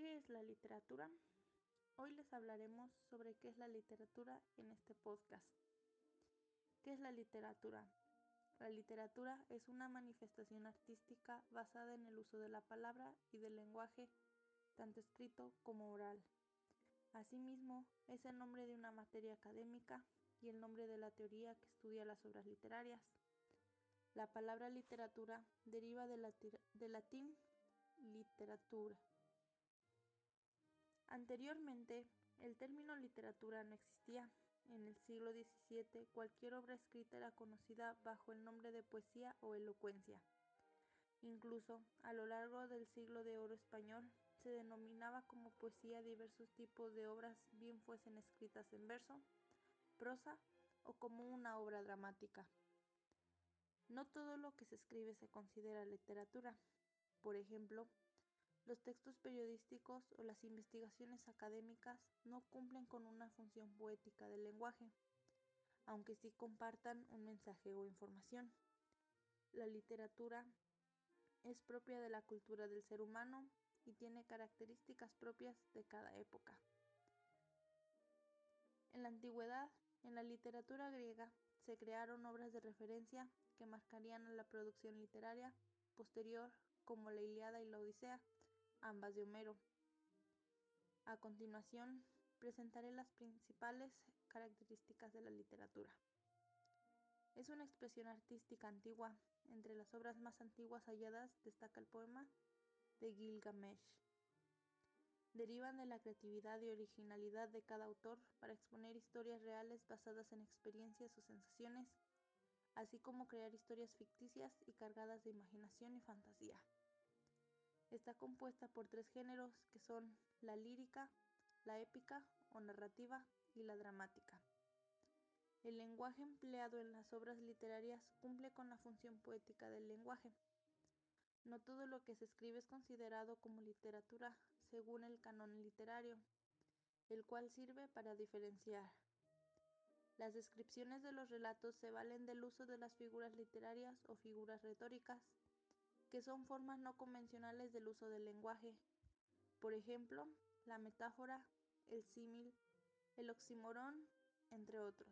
¿Qué es la literatura? Hoy les hablaremos sobre qué es la literatura en este podcast. ¿Qué es la literatura? La literatura es una manifestación artística basada en el uso de la palabra y del lenguaje, tanto escrito como oral. Asimismo, es el nombre de una materia académica y el nombre de la teoría que estudia las obras literarias. La palabra literatura deriva del latín literatura, Anteriormente, el término literatura no existía. En el siglo XVII, cualquier obra escrita era conocida bajo el nombre de poesía o elocuencia. Incluso, a lo largo del siglo de oro español, se denominaba como poesía diversos tipos de obras, bien fuesen escritas en verso, prosa o como una obra dramática. No todo lo que se escribe se considera literatura. Por ejemplo, los textos periodísticos o las investigaciones académicas no cumplen con una función poética del lenguaje, aunque sí compartan un mensaje o información. La literatura es propia de la cultura del ser humano y tiene características propias de cada época. En la antigüedad, en la literatura griega, se crearon obras de referencia que marcarían a la producción literaria posterior como la Iliada y la Odisea, ambas de Homero. A continuación, presentaré las principales características de la literatura. Es una expresión artística antigua. Entre las obras más antiguas halladas destaca el poema de Gilgamesh. Derivan de la creatividad y originalidad de cada autor para exponer historias reales basadas en experiencias o sensaciones, así como crear historias ficticias y cargadas de imaginación y fantasía. Está compuesta por tres géneros que son la lírica, la épica o narrativa y la dramática. El lenguaje empleado en las obras literarias cumple con la función poética del lenguaje. No todo lo que se escribe es considerado como literatura según el canon literario, el cual sirve para diferenciar. Las descripciones de los relatos se valen del uso de las figuras literarias o figuras retóricas, que son formas no convencionales del uso del lenguaje. Por ejemplo, la metáfora, el símil, el oxímoron, entre otros.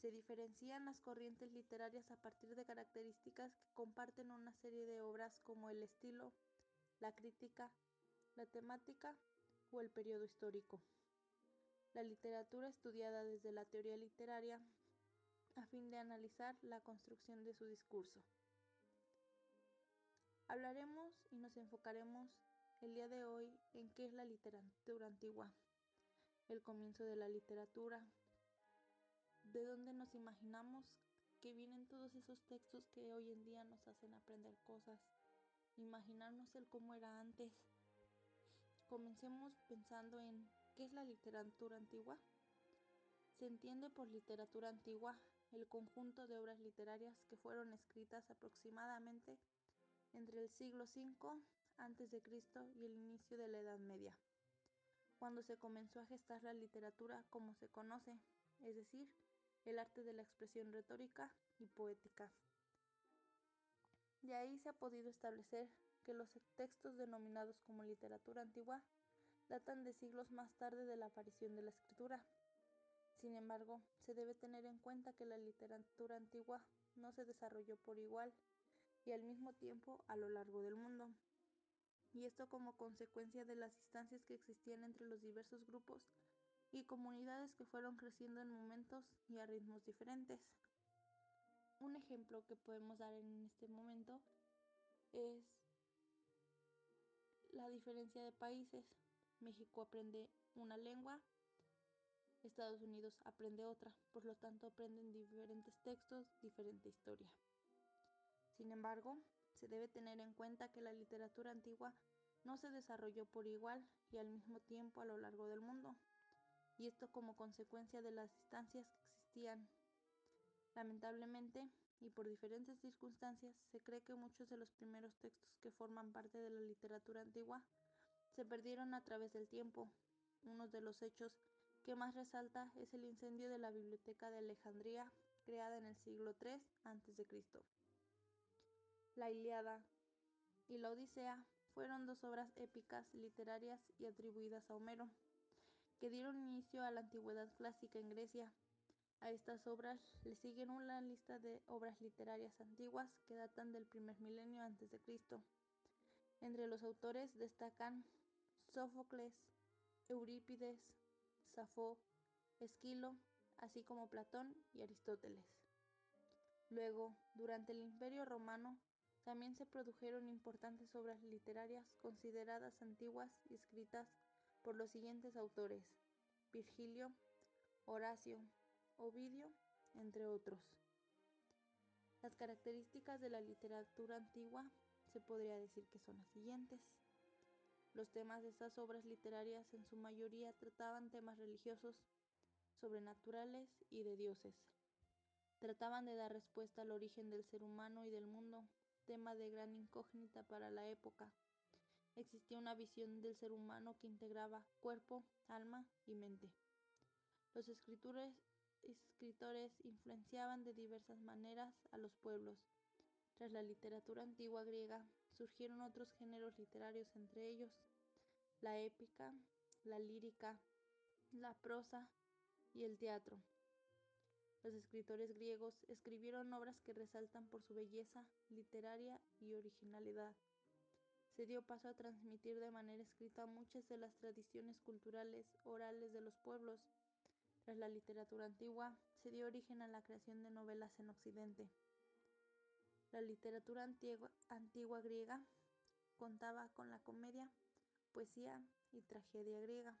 Se diferencian las corrientes literarias a partir de características que comparten una serie de obras como el estilo, la crítica, la temática o el periodo histórico. La literatura estudiada desde la teoría literaria a fin de analizar la construcción de su discurso. Hablaremos y nos enfocaremos el día de hoy en qué es la literatura antigua, el comienzo de la literatura, de dónde nos imaginamos que vienen todos esos textos que hoy en día nos hacen aprender cosas, imaginarnos el cómo era antes. Comencemos pensando en qué es la literatura antigua. Se entiende por literatura antigua el conjunto de obras literarias que fueron escritas aproximadamente entre el siglo V a.C. y el inicio de la Edad Media, cuando se comenzó a gestar la literatura como se conoce, es decir, el arte de la expresión retórica y poética. De ahí se ha podido establecer que los textos denominados como literatura antigua datan de siglos más tarde de la aparición de la escritura. Sin embargo, se debe tener en cuenta que la literatura antigua no se desarrolló por igual y al mismo tiempo a lo largo del mundo. Y esto como consecuencia de las distancias que existían entre los diversos grupos y comunidades que fueron creciendo en momentos y a ritmos diferentes. Un ejemplo que podemos dar en este momento es la diferencia de países. México aprende una lengua, Estados Unidos aprende otra, por lo tanto aprenden diferentes textos, diferente historia. Sin embargo, se debe tener en cuenta que la literatura antigua no se desarrolló por igual y al mismo tiempo a lo largo del mundo, y esto como consecuencia de las distancias que existían. Lamentablemente, y por diferentes circunstancias, se cree que muchos de los primeros textos que forman parte de la literatura antigua se perdieron a través del tiempo. Uno de los hechos que más resalta es el incendio de la Biblioteca de Alejandría, creada en el siglo III a.C. La Iliada y la Odisea fueron dos obras épicas literarias y atribuidas a Homero, que dieron inicio a la antigüedad clásica en Grecia. A estas obras le siguen una lista de obras literarias antiguas que datan del primer milenio antes de Cristo. Entre los autores destacan Sófocles, Eurípides, Safo, Esquilo, así como Platón y Aristóteles. Luego, durante el Imperio Romano, también se produjeron importantes obras literarias consideradas antiguas y escritas por los siguientes autores: Virgilio, Horacio, Ovidio, entre otros. Las características de la literatura antigua se podría decir que son las siguientes. Los temas de estas obras literarias en su mayoría trataban temas religiosos, sobrenaturales y de dioses. Trataban de dar respuesta al origen del ser humano y del mundo, tema de gran incógnita para la época. Existía una visión del ser humano que integraba cuerpo, alma y mente. Los escritores, escritores influenciaban de diversas maneras a los pueblos. Tras la literatura antigua griega surgieron otros géneros literarios, entre ellos la épica, la lírica, la prosa y el teatro. Los escritores griegos escribieron obras que resaltan por su belleza literaria y originalidad. Se dio paso a transmitir de manera escrita muchas de las tradiciones culturales orales de los pueblos. Tras la literatura antigua, se dio origen a la creación de novelas en Occidente. La literatura antigua, antigua griega contaba con la comedia, poesía y tragedia griega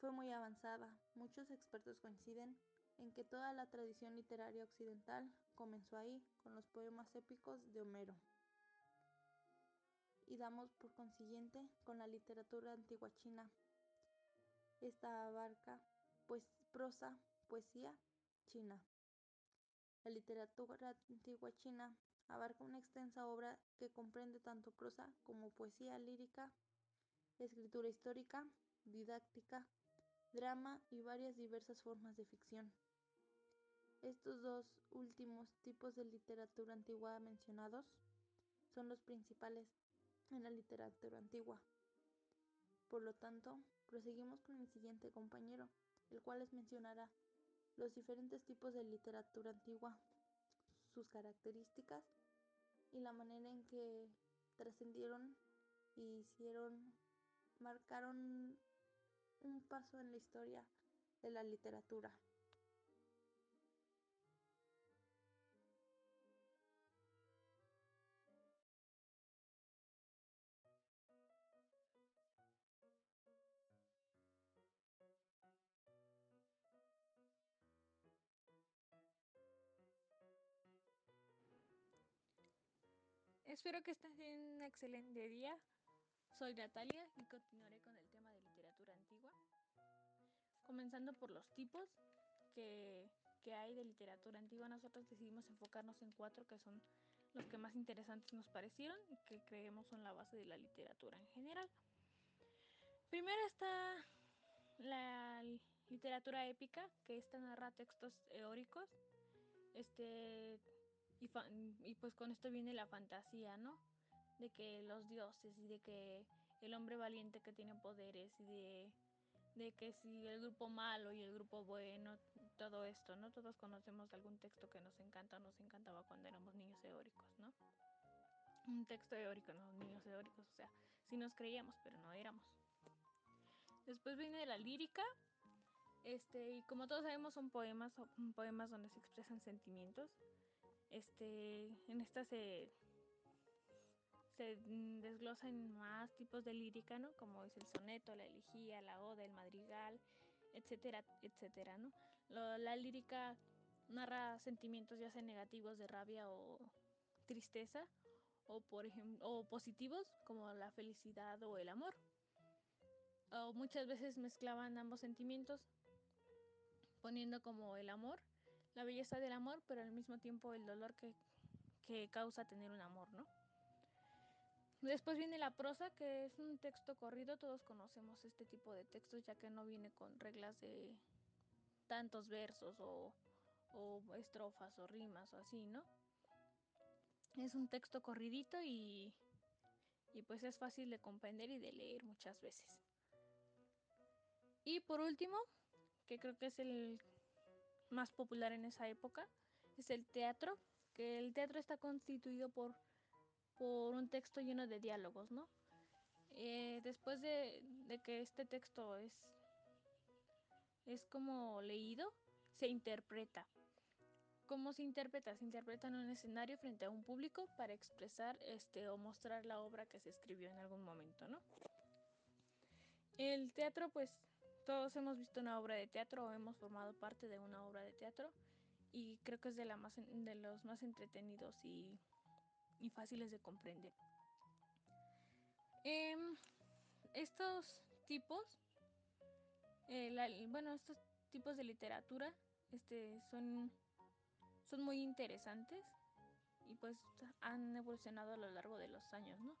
fue muy avanzada. Muchos expertos coinciden en que toda la tradición literaria occidental comenzó ahí, con los poemas épicos de Homero. Y damos por consiguiente con la literatura antigua china. Esta abarca pues prosa, poesía china. La literatura antigua china abarca una extensa obra que comprende tanto prosa como poesía lírica, escritura histórica, didáctica, drama y varias diversas formas de ficción. Estos dos últimos tipos de literatura antigua mencionados son los principales en la literatura antigua. Por lo tanto, proseguimos con el siguiente compañero, el cual les mencionará los diferentes tipos de literatura antigua, sus características y la manera en que trascendieron y hicieron, marcaron un paso en la historia de la literatura. Espero que estén en un excelente día. Soy Natalia y continuaré con el Comenzando por los tipos que, que, hay de literatura antigua, nosotros decidimos enfocarnos en cuatro que son los que más interesantes nos parecieron y que creemos son la base de la literatura en general. Primero está la literatura épica, que esta narra textos eóricos, este, y, y pues con esto viene la fantasía, ¿no? de que los dioses y de que el hombre valiente que tiene poderes y de, de que si el grupo malo y el grupo bueno, todo esto, ¿no? Todos conocemos algún texto que nos encanta o nos encantaba cuando éramos niños eóricos, ¿no? Un texto eórico, no niños eóricos, o sea, sí nos creíamos, pero no éramos. Después viene la lírica, este, y como todos sabemos son poemas, son poemas donde se expresan sentimientos. Este, en esta se se mm, desglosan más tipos de lírica, ¿no? Como es el soneto, la elegía, la oda, el madrigal, etcétera, etcétera, ¿no? la lírica narra sentimientos ya sean negativos de rabia o tristeza o por ejemplo o positivos como la felicidad o el amor. O muchas veces mezclaban ambos sentimientos poniendo como el amor, la belleza del amor, pero al mismo tiempo el dolor que, que causa tener un amor, ¿no? Después viene la prosa, que es un texto corrido. Todos conocemos este tipo de textos, ya que no viene con reglas de tantos versos o, o estrofas o rimas o así, ¿no? Es un texto corridito y, y pues es fácil de comprender y de leer muchas veces. Y por último, que creo que es el más popular en esa época, es el teatro, que el teatro está constituido por, por un texto lleno de diálogos, ¿no? Eh, después de, que este texto es, es como leído, se interpreta. ¿Cómo se interpreta? Se interpreta en un escenario frente a un público para expresar este, o mostrar la obra que se escribió en algún momento, ¿no? El teatro, pues todos hemos visto una obra de teatro o hemos formado parte de una obra de teatro y creo que es de, la más, de los más entretenidos y, y fáciles de comprender. Eh, estos tipos, eh, bueno, estos tipos de literatura este, son, son muy interesantes y pues han evolucionado a lo largo de los años, ¿no?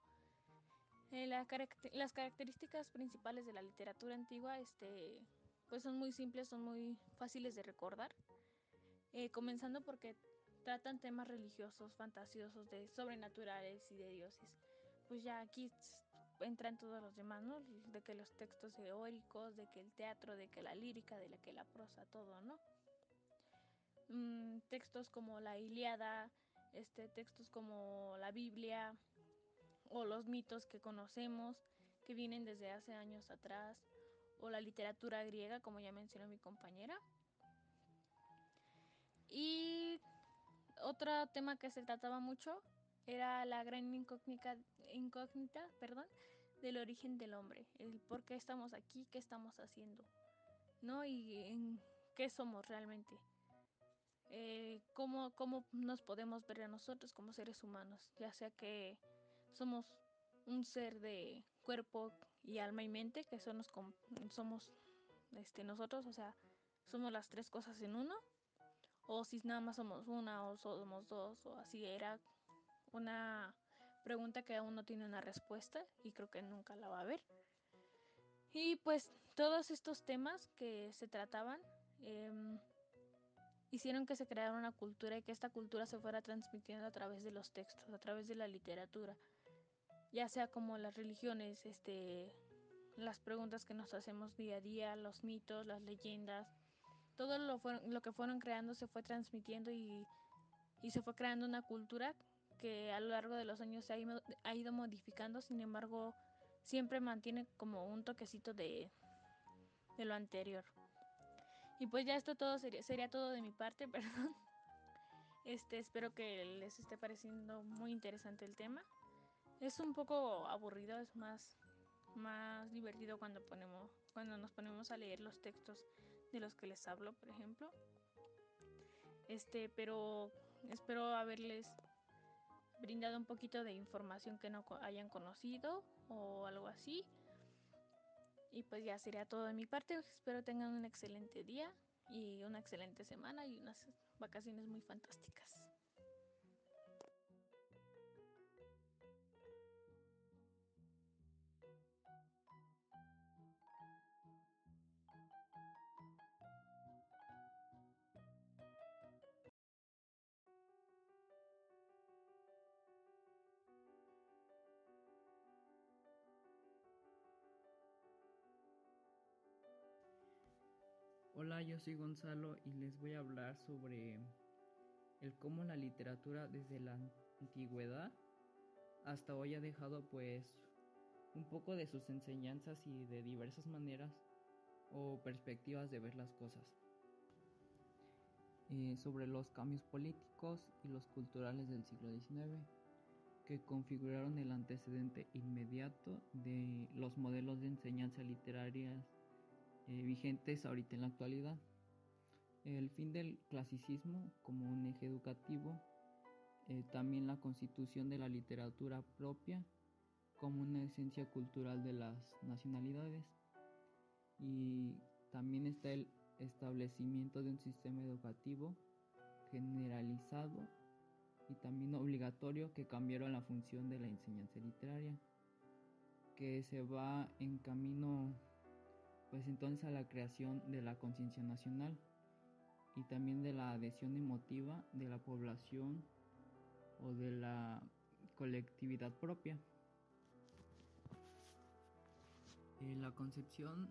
Eh, las características principales de la literatura antigua este, pues son muy simples, son muy fáciles de recordar, eh, comenzando porque tratan temas religiosos, fantasiosos, de sobrenaturales y de dioses. Pues ya aquí entran todos los demás, ¿no? De que los textos teóricos, de que el teatro, de que la lírica, de la que la prosa, todo, ¿no? Mm, textos como la Iliada, este, textos como la Biblia o los mitos que conocemos, que vienen desde hace años atrás, o la literatura griega, como ya mencionó mi compañera. Y otro tema que se trataba mucho era la gran incógnita, incógnita perdón, del origen del hombre, el por qué estamos aquí, qué estamos haciendo, ¿no? Y en qué somos realmente. Eh, cómo, cómo nos podemos ver a nosotros como seres humanos, ya sea que somos un ser de cuerpo y alma y mente, que son somos este, nosotros, o sea, somos las tres cosas en uno, o si nada más somos una o somos dos, o así era una pregunta que aún no tiene una respuesta y creo que nunca la va a haber. Y pues todos estos temas que se trataban eh, hicieron que se creara una cultura y que esta cultura se fuera transmitiendo a través de los textos, a través de la literatura, ya sea como las religiones, este, las preguntas que nos hacemos día a día, los mitos, las leyendas, todo lo, lo que fueron creando se fue transmitiendo y, se fue creando una cultura que a lo largo de los años se ha ido, modificando, sin embargo, siempre mantiene como un toquecito de, de lo anterior. Y pues ya esto todo sería, sería todo de mi parte, perdón. Este, espero que les esté pareciendo muy interesante el tema. Es un poco aburrido, es más, más divertido cuando ponemos, cuando nos ponemos a leer los textos de los que les hablo, por ejemplo. Este, pero espero haberles brindado un poquito de información que no hayan conocido o algo así. Y pues ya sería todo de mi parte. Espero tengan un excelente día y una excelente semana y unas vacaciones muy fantásticas. Hola, yo soy Gonzalo y les voy a hablar sobre el cómo la literatura desde la antigüedad hasta hoy ha dejado pues un poco de sus enseñanzas y de diversas maneras o perspectivas de ver las cosas. Eh, sobre los cambios políticos y los culturales del siglo XIX que configuraron el antecedente inmediato de los modelos de enseñanza literaria eh, vigentes ahorita en la actualidad. El fin del clasicismo como un eje educativo, eh, también la constitución de la literatura propia como una esencia cultural de las nacionalidades y también está el establecimiento de un sistema educativo generalizado y también obligatorio que cambiaron la función de la enseñanza literaria, que se va en camino pues entonces a la creación de la conciencia nacional y también de la adhesión emotiva de la población o de la colectividad propia. Eh, la concepción